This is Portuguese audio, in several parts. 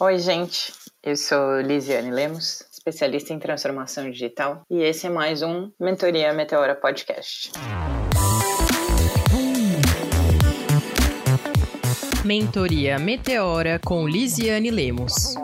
Oi, gente. Eu sou Lisiane Lemos, especialista em transformação digital, e esse é mais um Mentoria Meteora Podcast. Mentoria Meteora com Lisiane Lemos.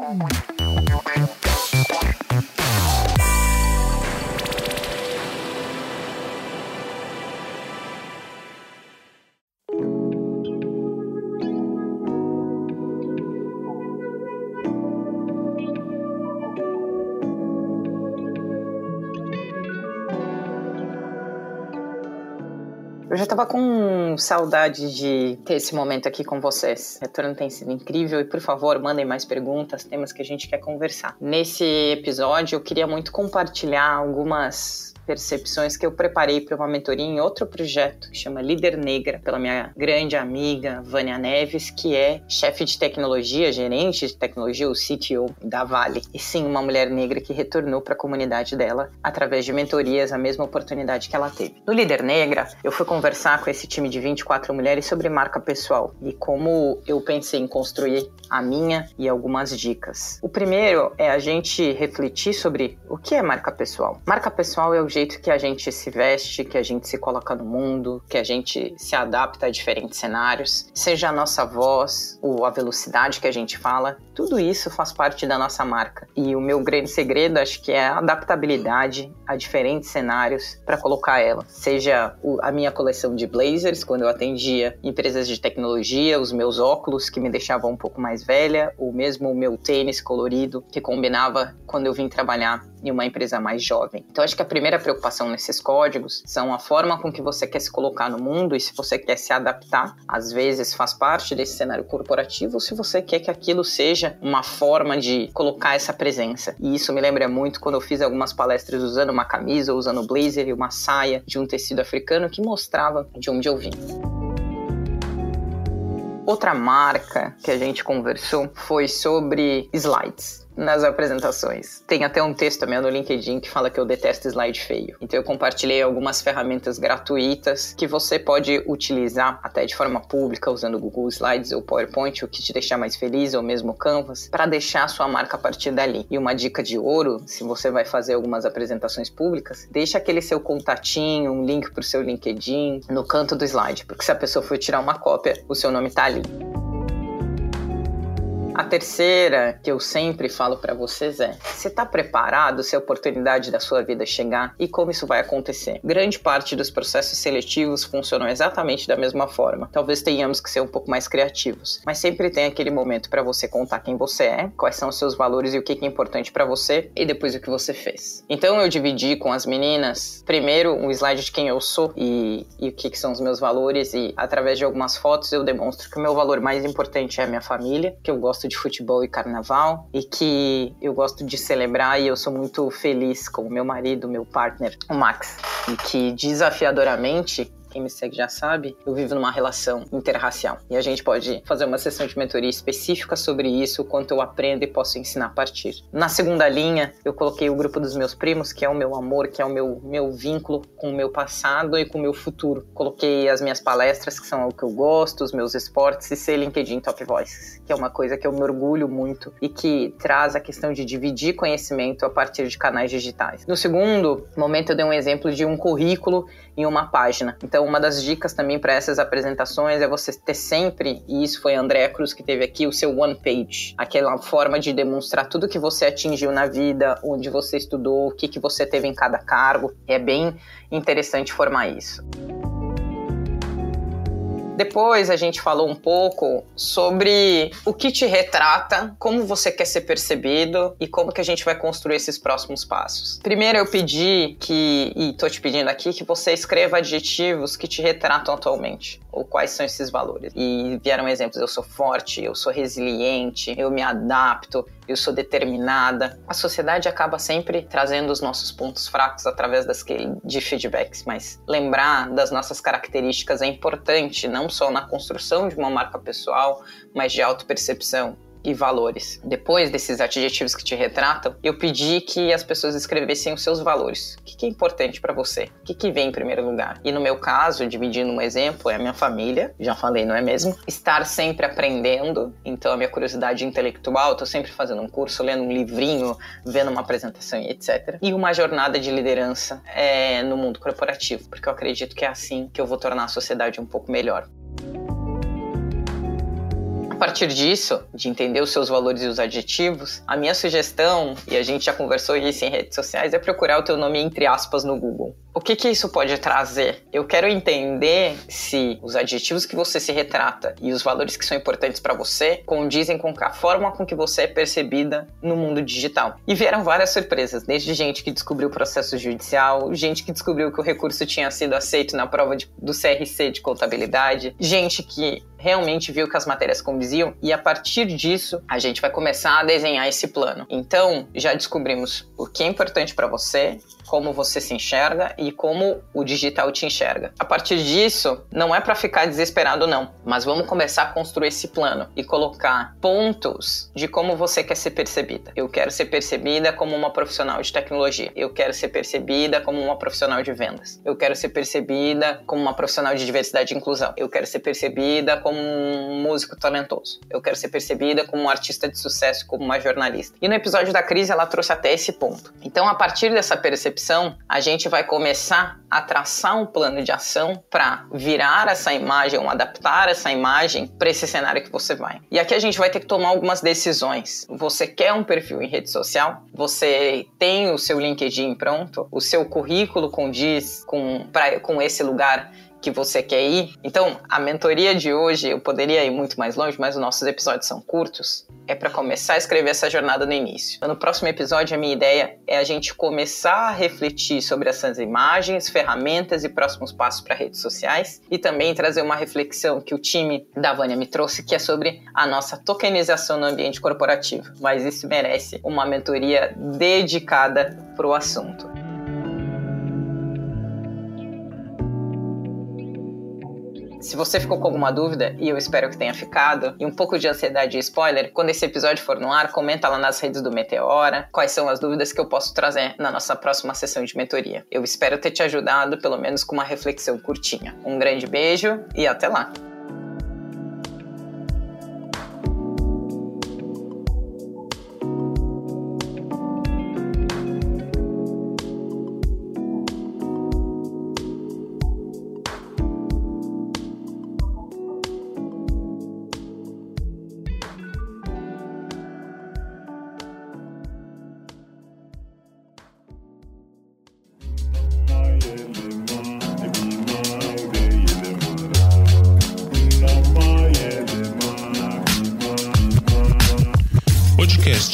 Eu já estava com saudade de ter esse momento aqui com vocês. O retorno tem sido incrível e, por favor, mandem mais perguntas, temas que a gente quer conversar. Nesse episódio, eu queria muito compartilhar algumas percepções que eu preparei para uma mentoria em outro projeto que chama Líder Negra, pela minha grande amiga Vânia Neves, que é chefe de tecnologia, gerente de tecnologia, o CTO da Vale. E sim, uma mulher negra que retornou para a comunidade dela através de mentorias, a mesma oportunidade que ela teve. No Líder Negra, eu fui conversar com esse time de 24 mulheres sobre marca pessoal e como eu pensei em construir a minha e algumas dicas. O primeiro é a gente refletir sobre o que é marca pessoal. Marca pessoal é o jeito jeito que a gente se veste, que a gente se coloca no mundo, que a gente se adapta a diferentes cenários, seja a nossa voz ou a velocidade que a gente fala, tudo isso faz parte da nossa marca. E o meu grande segredo acho que é a adaptabilidade a diferentes cenários para colocar ela. Seja a minha coleção de blazers, quando eu atendia empresas de tecnologia, os meus óculos que me deixavam um pouco mais velha, ou mesmo o meu tênis colorido que combinava quando eu vim trabalhar em uma empresa mais jovem. Então, acho que a primeira preocupação nesses códigos são a forma com que você quer se colocar no mundo e se você quer se adaptar. Às vezes faz parte desse cenário corporativo, ou se você quer que aquilo seja uma forma de colocar essa presença. E isso me lembra muito quando eu fiz algumas palestras usando uma camisa, usando blazer e uma saia de um tecido africano que mostrava de onde eu vim. Outra marca que a gente conversou foi sobre slides nas apresentações. Tem até um texto meu no LinkedIn que fala que eu detesto slide feio. Então eu compartilhei algumas ferramentas gratuitas que você pode utilizar até de forma pública usando Google Slides ou PowerPoint, o que te deixar mais feliz ou mesmo Canvas, para deixar a sua marca a partir dali. E uma dica de ouro, se você vai fazer algumas apresentações públicas, deixa aquele seu contatinho, um link para o seu LinkedIn no canto do slide, porque se a pessoa for tirar uma cópia, o seu nome está ali. A terceira que eu sempre falo para vocês é: você está preparado se a oportunidade da sua vida chegar e como isso vai acontecer? Grande parte dos processos seletivos funcionam exatamente da mesma forma. Talvez tenhamos que ser um pouco mais criativos, mas sempre tem aquele momento para você contar quem você é, quais são os seus valores e o que é importante para você e depois o que você fez. Então eu dividi com as meninas primeiro um slide de quem eu sou e, e o que, que são os meus valores e através de algumas fotos eu demonstro que o meu valor mais importante é a minha família, que eu gosto de futebol e carnaval e que eu gosto de celebrar e eu sou muito feliz com o meu marido, meu partner, o Max, e que desafiadoramente quem me segue já sabe, eu vivo numa relação interracial. E a gente pode fazer uma sessão de mentoria específica sobre isso, o quanto eu aprendo e posso ensinar a partir. Na segunda linha, eu coloquei o grupo dos meus primos, que é o meu amor, que é o meu, meu vínculo com o meu passado e com o meu futuro. Coloquei as minhas palestras, que são o que eu gosto, os meus esportes, e ser LinkedIn Top Voices, que é uma coisa que eu me orgulho muito e que traz a questão de dividir conhecimento a partir de canais digitais. No segundo momento, eu dei um exemplo de um currículo em uma página. Então, uma das dicas também para essas apresentações é você ter sempre, e isso foi a Andréa Cruz que teve aqui, o seu one page, aquela forma de demonstrar tudo que você atingiu na vida, onde você estudou, o que, que você teve em cada cargo. É bem interessante formar isso. Depois a gente falou um pouco sobre o que te retrata, como você quer ser percebido e como que a gente vai construir esses próximos passos. Primeiro eu pedi que, e tô te pedindo aqui, que você escreva adjetivos que te retratam atualmente, ou quais são esses valores. E vieram exemplos, eu sou forte, eu sou resiliente, eu me adapto, eu sou determinada. A sociedade acaba sempre trazendo os nossos pontos fracos através das de feedbacks, mas lembrar das nossas características é importante, não só na construção de uma marca pessoal, mas de autopercepção e valores. Depois desses adjetivos que te retratam, eu pedi que as pessoas escrevessem os seus valores. O que é importante para você? O que vem em primeiro lugar? E no meu caso, dividindo um exemplo, é a minha família, já falei, não é mesmo? Estar sempre aprendendo, então a minha curiosidade intelectual, tô sempre fazendo um curso, lendo um livrinho, vendo uma apresentação e etc. E uma jornada de liderança é, no mundo corporativo, porque eu acredito que é assim que eu vou tornar a sociedade um pouco melhor partir disso, de entender os seus valores e os adjetivos, a minha sugestão, e a gente já conversou isso em redes sociais, é procurar o teu nome entre aspas no Google. O que, que isso pode trazer? Eu quero entender se os adjetivos que você se retrata e os valores que são importantes para você condizem com a forma com que você é percebida no mundo digital. E vieram várias surpresas, desde gente que descobriu o processo judicial, gente que descobriu que o recurso tinha sido aceito na prova de, do CRC de contabilidade, gente que realmente viu que as matérias condiziam e a partir disso a gente vai começar a desenhar esse plano. Então, já descobrimos o que é importante para você, como você se enxerga e como o digital te enxerga. A partir disso, não é para ficar desesperado não, mas vamos começar a construir esse plano e colocar pontos de como você quer ser percebida. Eu quero ser percebida como uma profissional de tecnologia. Eu quero ser percebida como uma profissional de vendas. Eu quero ser percebida como uma profissional de diversidade e inclusão. Eu quero ser percebida como um músico talentoso. Eu quero ser percebida como um artista de sucesso, como uma jornalista. E no episódio da crise ela trouxe até esse ponto. Então, a partir dessa percepção a gente vai começar a traçar um plano de ação para virar essa imagem, ou adaptar essa imagem para esse cenário que você vai. E aqui a gente vai ter que tomar algumas decisões. Você quer um perfil em rede social? Você tem o seu LinkedIn pronto? O seu currículo condiz com, pra, com esse lugar que você quer ir. Então, a mentoria de hoje, eu poderia ir muito mais longe, mas os nossos episódios são curtos. É para começar a escrever essa jornada no início. No próximo episódio, a minha ideia é a gente começar a refletir sobre essas imagens, ferramentas e próximos passos para redes sociais e também trazer uma reflexão que o time da Vânia me trouxe, que é sobre a nossa tokenização no ambiente corporativo. Mas isso merece uma mentoria dedicada para o assunto. Se você ficou com alguma dúvida, e eu espero que tenha ficado, e um pouco de ansiedade e spoiler, quando esse episódio for no ar, comenta lá nas redes do Meteora quais são as dúvidas que eu posso trazer na nossa próxima sessão de mentoria. Eu espero ter te ajudado, pelo menos com uma reflexão curtinha. Um grande beijo e até lá!